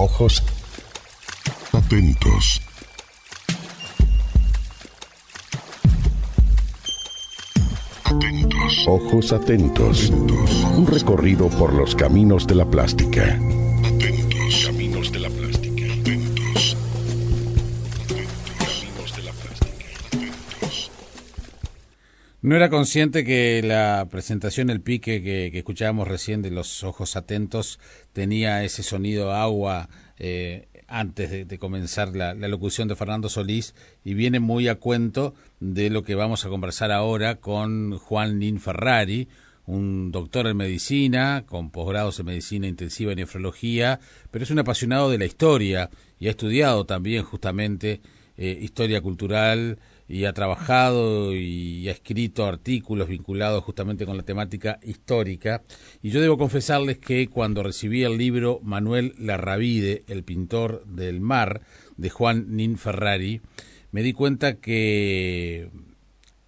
Ojos atentos. Atentos. Ojos atentos. Un recorrido por los caminos de la plástica. No era consciente que la presentación, el pique que, escuchábamos recién de los ojos atentos tenía ese sonido agua eh, antes de, comenzar la, locución de Fernando Solís y viene muy a cuento de lo que vamos a conversar ahora con Juan Nin Ferrari, un doctor en medicina, con posgrados en medicina intensiva y nefrología, pero es un apasionado de la historia y ha estudiado también justamente eh, historia cultural y ha trabajado y ha escrito artículos vinculados justamente con la temática histórica. Y yo debo confesarles que cuando recibí el libro Manuel Larravide, el pintor del mar, de Juan Nin Ferrari, me di cuenta que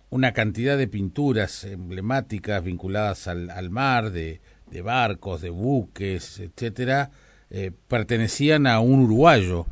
una cantidad de pinturas emblemáticas vinculadas al, al mar, de, de, barcos, de buques, etcétera, eh, pertenecían a un uruguayo.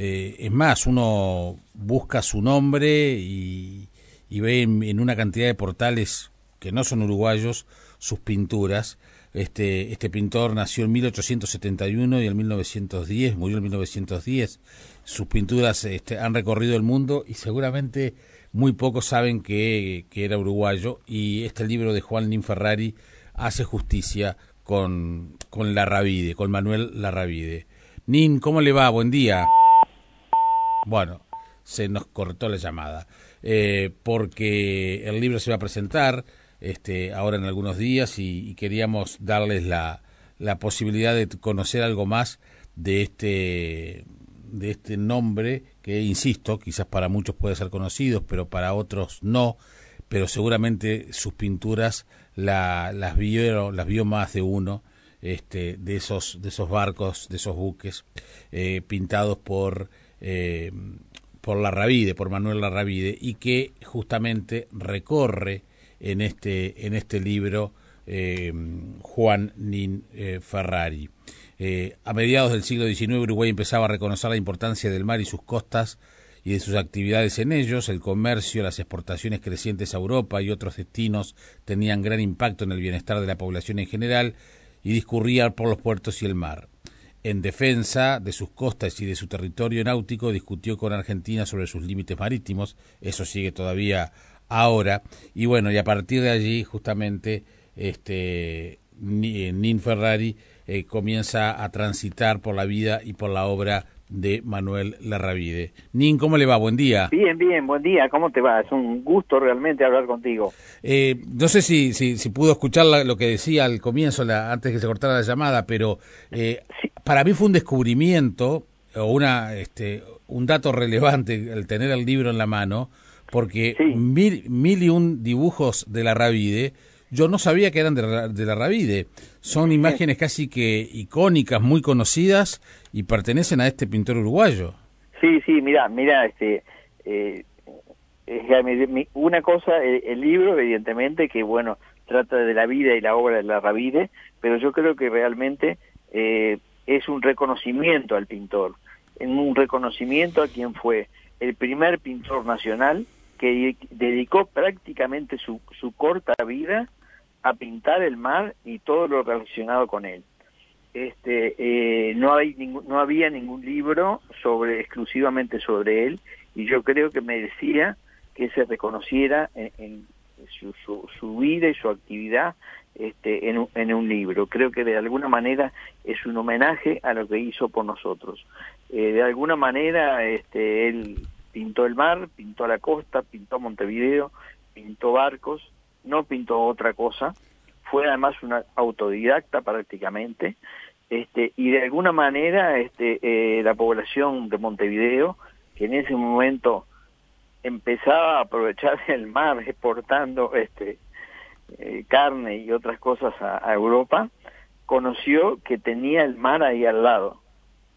Eh, es más, uno busca su nombre y, ve en, una cantidad de portales que no son uruguayos sus pinturas. Este, este pintor nació en 1871 y en 1910, murió en 1910. Sus pinturas este, han recorrido el mundo y seguramente muy pocos saben que, era uruguayo y este libro de Juan Nin Ferrari hace justicia con, con Larravide, con Manuel Larravide. Nin, ¿cómo le va? Buen día. Bueno, se nos cortó la llamada, eh, porque el libro se va a presentar este, ahora en algunos días y, queríamos darles la, la, posibilidad de conocer algo más de este, de este nombre que, insisto, quizás para muchos puede ser conocido, pero para otros no, pero seguramente sus pinturas la, las, vio, las vio más de uno. Este, de esos de esos barcos, de esos buques eh, pintados por eh, por Larravide, por Manuel Larravide, y que justamente recorre en este, en este libro eh, Juan Nin eh, Ferrari. Eh, a mediados del siglo XIX Uruguay empezaba a reconocer la importancia del mar y sus costas y de sus actividades en ellos, el comercio, las exportaciones crecientes a Europa y otros destinos tenían gran impacto en el bienestar de la población en general y discurría por los puertos y el mar en defensa de sus costas y de su territorio náutico, discutió con Argentina sobre sus límites marítimos, eso sigue todavía ahora, y bueno, y a partir de allí justamente este Nin Ferrari eh, comienza a transitar por la vida y por la obra de Manuel Larravide. Nin, ¿cómo le va? Buen día. Bien, bien, buen día. ¿Cómo te va? Es un gusto realmente hablar contigo. Eh, no sé si, si, si pudo escuchar la, lo que decía al comienzo, la, antes que se cortara la llamada, pero eh, sí. Para mí fue un descubrimiento o una, este, un dato relevante el tener el libro en la mano, porque sí. mil, mil y un dibujos de Larravide yo no sabía que eran de la, de la Ravide. Son imágenes casi que icónicas, muy conocidas y pertenecen a este pintor uruguayo. Sí, sí, mira, mira, este, eh, una cosa, el, el, libro, evidentemente, que bueno, trata de la vida y la obra de la Ravide, pero yo creo que realmente eh, es un reconocimiento al pintor, un reconocimiento a quien fue el primer pintor nacional que dedicó prácticamente su, su corta vida a pintar el mar y todo lo relacionado con él. Este, eh, no, hay ningún, no había ningún libro sobre exclusivamente sobre él y yo creo que merecía que se reconociera en, en su, su, su, vida y su actividad este, en, un, en un libro. Creo que de alguna manera es un homenaje a lo que hizo por nosotros. Eh, de alguna manera este, él pintó el mar, pintó la costa, pintó Montevideo, pintó barcos, no pintó otra cosa, fue además una autodidacta prácticamente, este, y de alguna manera este, eh, la población de Montevideo, que en ese momento empezaba a aprovechar el mar exportando este, eh, carne y otras cosas a, a, Europa, conoció que tenía el mar ahí al lado.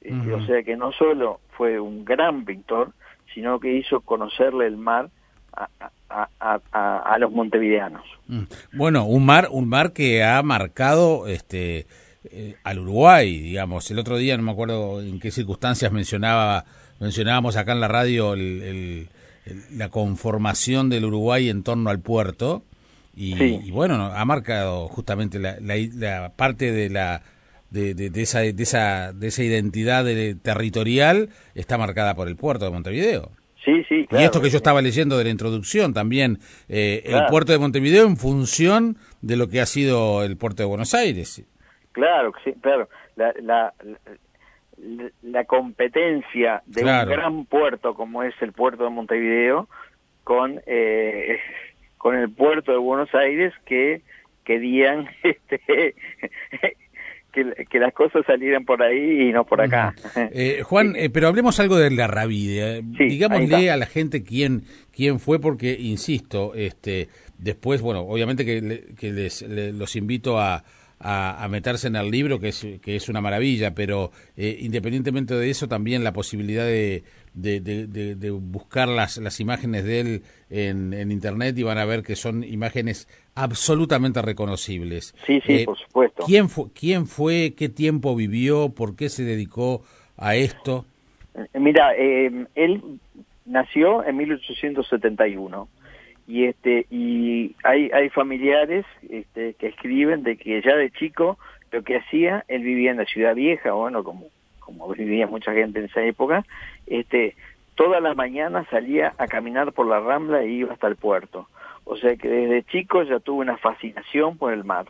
Uh -huh. O sea que no solo fue un gran pintor, sino que hizo conocerle el mar a, a, los montevideanos. Bueno, un mar, un mar que ha marcado este eh, al Uruguay, digamos. El otro día, no me acuerdo en qué circunstancias mencionaba, mencionábamos acá en la radio la conformación del Uruguay en torno al puerto. Y, bueno, ha marcado justamente la, parte de la de, de, esa, de, esa, de esa identidad territorial está marcada por el puerto de Montevideo. Sí, sí, Y esto que yo estaba leyendo de la introducción también, eh, el puerto de Montevideo en función de lo que ha sido el puerto de Buenos Aires. Claro, sí, claro. La, la, la, competencia de un gran puerto como es el puerto de Montevideo con, eh, con el puerto de Buenos Aires que querían este, que, las cosas salieran por ahí y no por acá. Eh, Juan, eh, pero hablemos algo de la Ravide. Digámosle a la gente quién quién fue, porque insisto, este, después, bueno, obviamente que, que les, los invito a, a, meterse en el libro, que es, que es una maravilla, pero eh, independientemente de eso, también la posibilidad de, de, buscar las, las imágenes de él en, en, Internet y van a ver que son imágenes absolutamente reconocibles. Sí, sí, eh, por supuesto. ¿quién, fue, ¿Quién fue? ¿Qué tiempo vivió? ¿Por qué se dedicó a esto? Eh, mira, él nació en 1871 y este y hay hay familiares este, que escriben de que ya de chico lo que hacía él vivía en la ciudad vieja bueno como como vivía mucha gente en esa época este todas las mañanas salía a caminar por la rambla e iba hasta el puerto. O sea que desde chico ya tuvo una fascinación por el mar.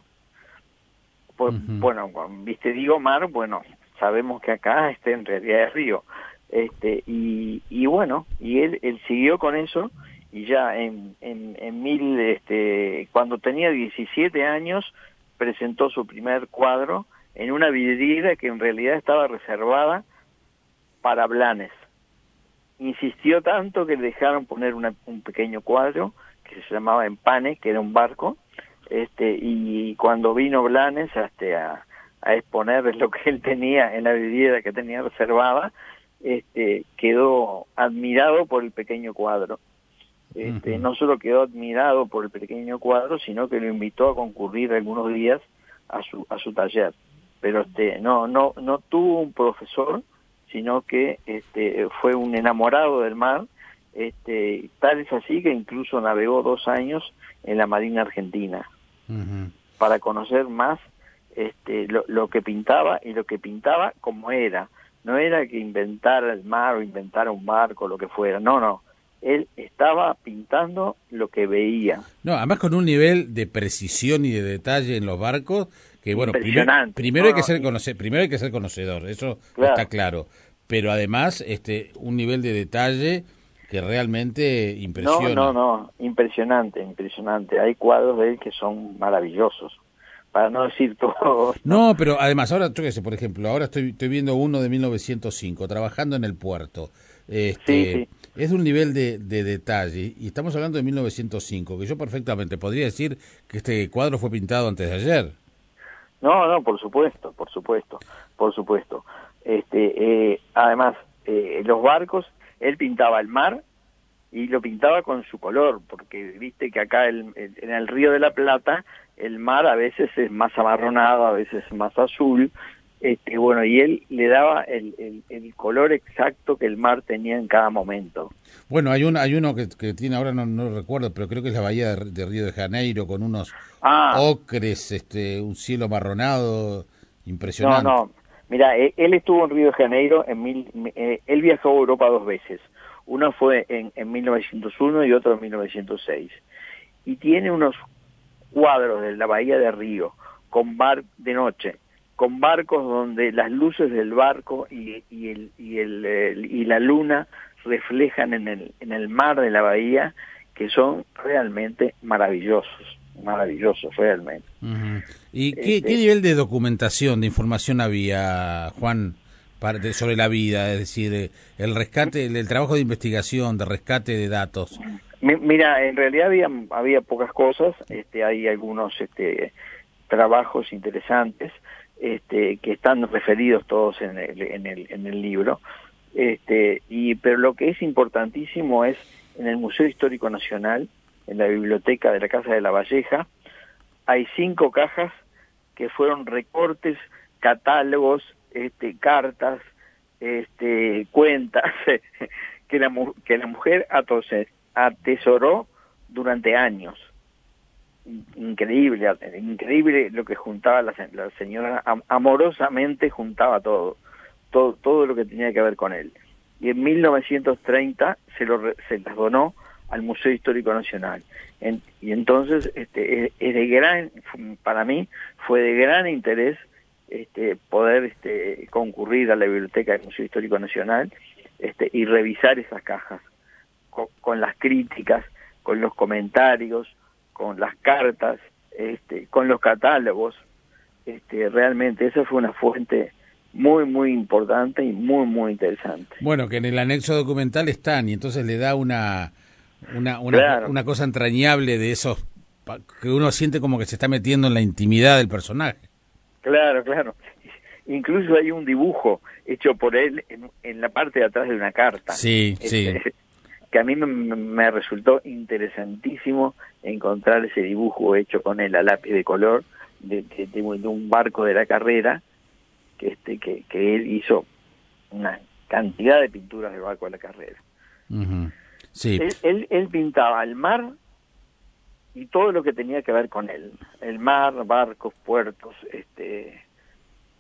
Bueno viste digo mar bueno sabemos que acá este en realidad es río. Este y, y bueno y él él siguió con eso y ya en, en, en mil, este, cuando tenía 17 años presentó su primer cuadro en una vidriera que en realidad estaba reservada para Blanes. Insistió tanto que le dejaron poner un pequeño cuadro que se llamaba Empane, que era un barco, este, y cuando vino Blanes este, a, a exponer lo que él tenía en la vidriera que tenía reservada, este, quedó admirado por el pequeño cuadro este, no solo quedó admirado por el pequeño cuadro, sino que lo invitó a concurrir algunos días a su, a su taller. Pero este, no, no, no tuvo un profesor, sino que este, fue un enamorado del mar, este, tal es así que incluso navegó dos años en la Marina Argentina para conocer más este, lo, lo que pintaba y lo que pintaba como era. No era que inventara el mar o inventara un barco, lo que fuera, no, no él estaba pintando lo que veía. No, además con un nivel de precisión y de detalle en los barcos que bueno, primero hay que ser conocer, primero hay que ser conocedor, eso está claro, pero además este un nivel de detalle que realmente impresiona. No, no, no, impresionante, impresionante. Hay cuadros de él que son maravillosos para no decir todo. No, pero además, ahora, yo qué sé, por ejemplo, ahora estoy, estoy viendo uno de 1905, trabajando en el puerto. Este, Es un nivel de, de, detalle, y estamos hablando de 1905, que yo perfectamente podría decir que este cuadro fue pintado antes de ayer. No, no, por supuesto, por supuesto, por supuesto. Este, eh, además, eh, los barcos, él pintaba el mar y lo pintaba con su color, porque viste que acá en el Río de la Plata el mar a veces es más amarronado, a veces es más azul, este, bueno, y él le daba el, el, color exacto que el mar tenía en cada momento. Bueno, hay, un, hay uno que, que tiene, ahora no, no recuerdo, pero creo que es la bahía de, Río de Janeiro, con unos ah. ocres, este, un cielo marronado, impresionante. No, no, mira, e, él estuvo en Río de Janeiro, en mil, eh, él viajó a Europa dos veces. Uno fue en, en 1901 y otro en 1906. Y tiene unos cuadros de la bahía de Río, con bar de noche, con barcos donde las luces del barco y, y, el, y, el, y la luna reflejan en el, en el mar de la bahía, que son realmente maravillosos, maravillosos realmente. ¿Y qué, este nivel de documentación, de información había, Juan, sobre la vida? Es decir, el rescate, el, trabajo de investigación, de rescate de datos. Mira, en realidad había, había pocas cosas, este, hay algunos este, trabajos interesantes, este, que están referidos todos en el, en el, en el libro. Este, y, pero lo que es importantísimo es en el Museo Histórico Nacional, en la biblioteca de la Casa de la Valleja, hay cinco cajas que fueron recortes, catálogos, este, cartas, este, cuentas que la, que la mujer atesoró durante años. Increíble, increíble lo que juntaba la, la señora, amorosamente juntaba todo, todo, todo lo que tenía que ver con él. Y en 1930 se, lo, se las donó al Museo Histórico Nacional. y entonces, este, es, de gran, para mí, fue de gran interés este, poder este, concurrir a la biblioteca del Museo Histórico Nacional este, y revisar esas cajas con, las críticas, con los comentarios, con las cartas, este, con los catálogos. Este, realmente esa fue una fuente muy, muy importante y muy, muy interesante. Bueno, que en el anexo documental están y entonces le da una, una, una, una cosa entrañable de esos que uno siente como que se está metiendo en la intimidad del personaje. Claro, claro. Incluso hay un dibujo hecho por él en, la parte de atrás de una carta. Sí, sí. Que a mí me, resultó interesantísimo encontrar ese dibujo hecho con él a lápiz de color de, de, un barco de la carrera que este que, que, él hizo una cantidad de pinturas del barco de la carrera. Sí. Él, él, pintaba el mar y todo lo que tenía que ver con él, el mar, barcos, puertos, este,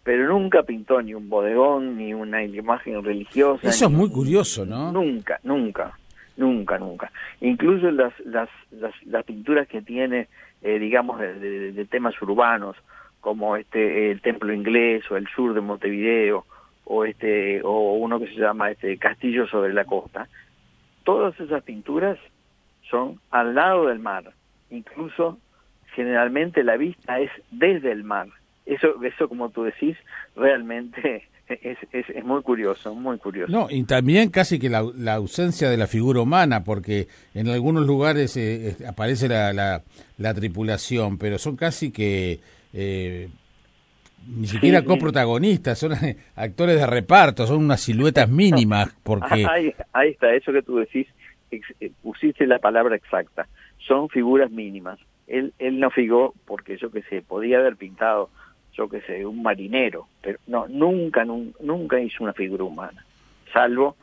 pero nunca pintó ni un bodegón ni una imagen religiosa. Eso es muy curioso, ¿no? Nunca, nunca, nunca, nunca. Incluso las las las, pinturas que tiene, eh, digamos, de, temas urbanos, como este el templo inglés o el sur de Montevideo o este o uno que se llama este Castillo sobre la costa, todas esas pinturas son al lado del mar, incluso generalmente la vista es desde el mar. Eso, eso como tú decís, realmente es, es, muy curioso, muy curioso. No, y también casi que la, la ausencia de la figura humana, porque en algunos lugares eh, aparece la, la, tripulación, pero son casi que eh, ni siquiera coprotagonistas, son actores de reparto, son unas siluetas mínimas, porque... Ahí, ahí está, eso que tú decís, eh, pusiste la palabra exacta, son figuras mínimas. Él, él no figó porque yo que sé, podía haber pintado, yo que sé, un marinero, pero no, nunca, nunca, hizo una figura humana, salvo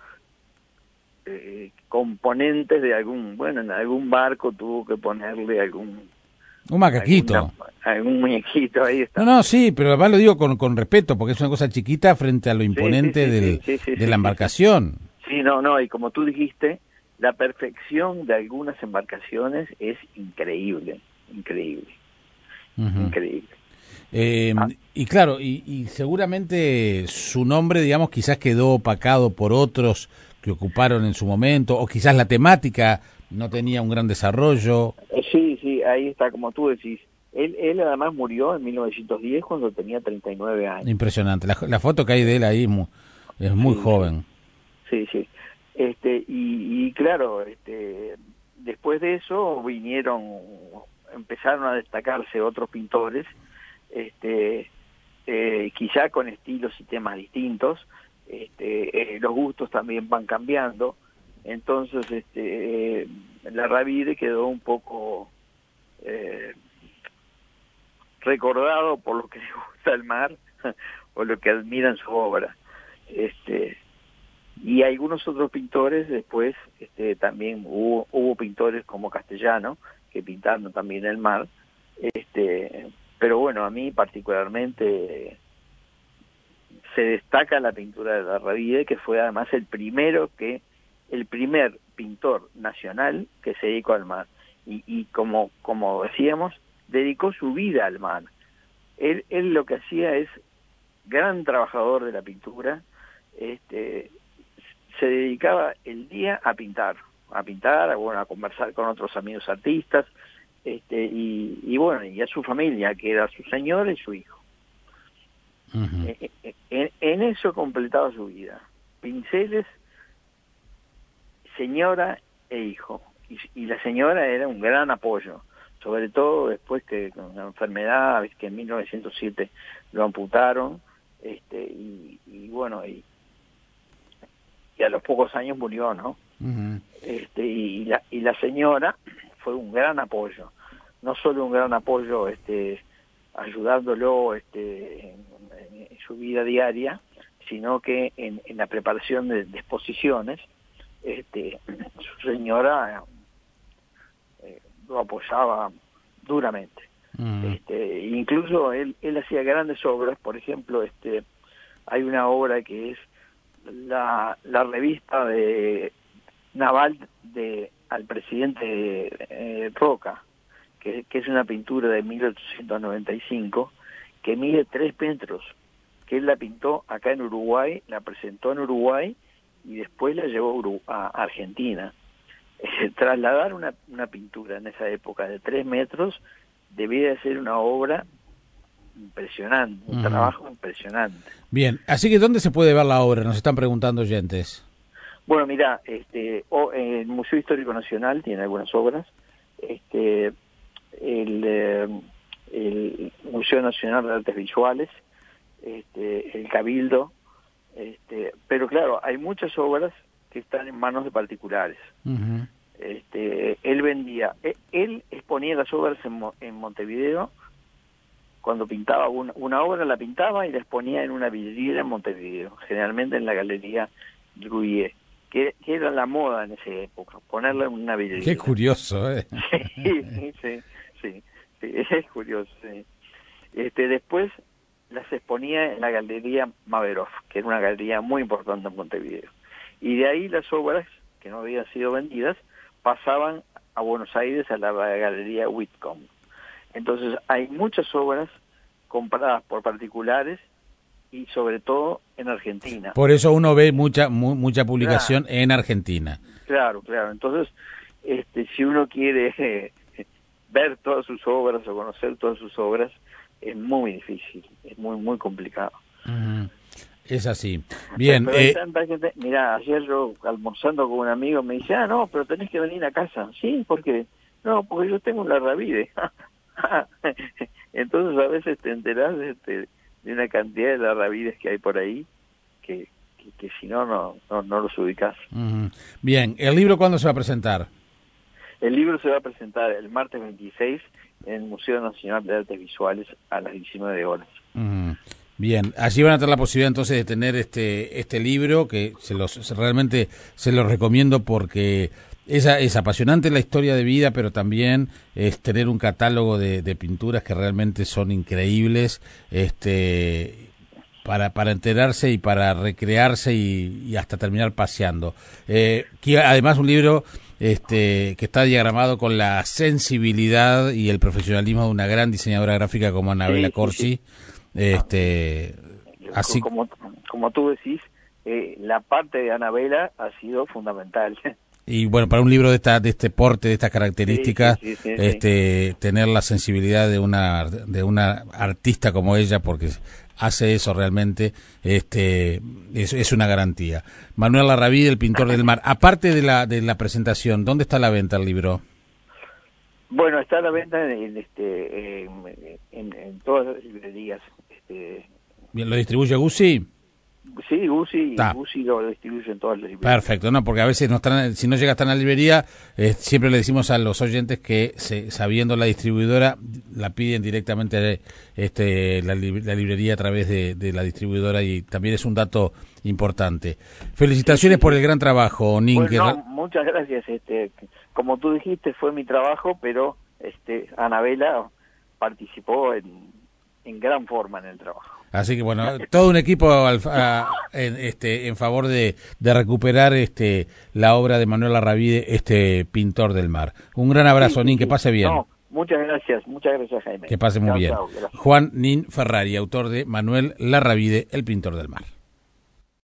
eh, componentes de algún, bueno, en algún barco tuvo que ponerle algún un macaquito. un muñequito, ahí está. No, no, sí, pero además lo digo con, con respeto, porque es una cosa chiquita frente a lo imponente del, de la embarcación. Sí, no, no, y como tú dijiste, la perfección de algunas embarcaciones es increíble, increíble, increíble. Eh, ah. Y claro, y, y, seguramente su nombre, digamos, quizás quedó opacado por otros que ocuparon en su momento, o quizás la temática no tenía un gran desarrollo. Eh, sí, sí, ahí está, como tú decís. Él, él además murió en 1910 cuando tenía 39 años. Impresionante. La, foto que hay de él ahí es muy, joven. Sí, sí. Este, y, claro, este, después de eso vinieron, empezaron a destacarse otros pintores, este, eh, quizá con estilos y temas distintos. Este, eh, los gustos también van cambiando entonces, este, la Ravide quedó un poco eh, recordado por lo que le gusta el mar o lo que admiran su obra. Este, y algunos otros pintores después, este, también hubo, hubo pintores como Castellano que pintaron también el mar. Este, pero bueno, a mí particularmente se destaca la pintura de la Ravide, que fue además el primero que el primer pintor nacional que se dedicó al mar y, y como, como decíamos, dedicó su vida al mar. Él, él lo que hacía es gran trabajador de la pintura, este, se dedicaba el día a pintar, a pintar, bueno, a conversar con otros amigos artistas, este, y, y bueno, y a su familia, que era su señor y su hijo. en, eso completaba su vida. Pinceles señora e hijo. Y, la señora era un gran apoyo, sobre todo después que con la enfermedad, que en 1907 lo amputaron, este, y, bueno, y, y, a los pocos años murió, ¿no? este, y, la, y la señora fue un gran apoyo, no solo un gran apoyo este, ayudándolo este, en, su vida diaria, sino que en, la preparación de, exposiciones, este, su señora eh, lo apoyaba duramente. Este, incluso él, él hacía grandes obras, por ejemplo, este, hay una obra que es la, la revista de naval de al presidente eh, Roca, que, que, es una pintura de 1895, que mide tres metros, que él la pintó acá en Uruguay, la presentó en Uruguay y después la llevó a Argentina. trasladar una, una pintura en esa época de tres metros debía de ser una obra impresionante, un trabajo impresionante. Bien, así que ¿dónde se puede ver la obra? Nos están preguntando oyentes. Bueno, mira, este, el Museo Histórico Nacional tiene algunas obras, este, el, eh, el Museo Nacional de Artes Visuales, este, el Cabildo, este, pero claro, hay muchas obras que están en manos de particulares. este, él vendía, e, él exponía las obras en, en Montevideo cuando pintaba una, una, obra la pintaba y la exponía en una vidriera en Montevideo, generalmente en la galería Gruyer, que, que, era la moda en esa época, ponerla en una vidriera. Qué curioso, ¿eh? sí, sí, sí, es curioso. Este, después las exponía en la galería Maverov, que era una galería muy importante en Montevideo. Y de ahí las obras que no habían sido vendidas pasaban a Buenos Aires a la galería Whitcomb. Entonces hay muchas obras compradas por particulares y sobre todo en Argentina. Por eso uno ve mucha mucha publicación en Argentina. Claro, claro. Entonces, este, si uno quiere ver todas sus obras o conocer todas sus obras, es muy difícil, es muy muy complicado. Es así. Bien. Pero, mira, ayer yo almorzando con un amigo me dice, ah, no, pero tenés que venir a casa. Sí, porque no, porque yo tengo la rabide. Entonces a veces te enterás de, este, de una cantidad de rabides que hay por ahí que, que, si no, no, no, los ubicás. Bien, ¿el libro cuándo se va a presentar? El libro se va a presentar el martes 26 en el Museo Nacional de Artes Visuales a las 19 horas. Bien, allí van a tener la posibilidad entonces de tener este este libro que se los realmente se los recomiendo porque es, es apasionante la historia de vida, pero también es tener un catálogo de, pinturas que realmente son increíbles, este para, para enterarse y para recrearse y, hasta terminar paseando. Eh, además un libro este, que está diagramado con la sensibilidad y el profesionalismo de una gran diseñadora gráfica como Anabela Corsi. Este, así como, como tú decís, eh, la parte de Anabela ha sido fundamental. y bueno para un libro de esta de este porte de estas características este tener la sensibilidad de una de una artista como ella porque hace eso realmente este es, es una garantía. Manuel Larraví el pintor del mar. Aparte de la de la presentación dónde está la venta el libro bueno está a la venta en este en, todas las librerías este. Bien lo distribuye Gusi Sí, UCI, lo distribuye en todas las librerías. Perfecto, no, porque a veces no están, si no llega hasta la librería, eh, siempre le decimos a los oyentes que sabiendo la distribuidora, la piden directamente este, la, librería a través de, la distribuidora y también es un dato importante. Felicitaciones por el gran trabajo, Nin. muchas gracias. Este, como tú dijiste, fue mi trabajo, pero este, Anabela participó en, en gran forma en el trabajo. Así que bueno, todo un equipo en, este, en favor de, de, recuperar este, la obra de Manuel Arravide, este pintor del mar. Un gran abrazo, Nin, que pase bien. muchas gracias, muchas gracias, Jaime. Que pase muy bien. Juan Nin Ferrari, autor de Manuel Larravide, el pintor del mar.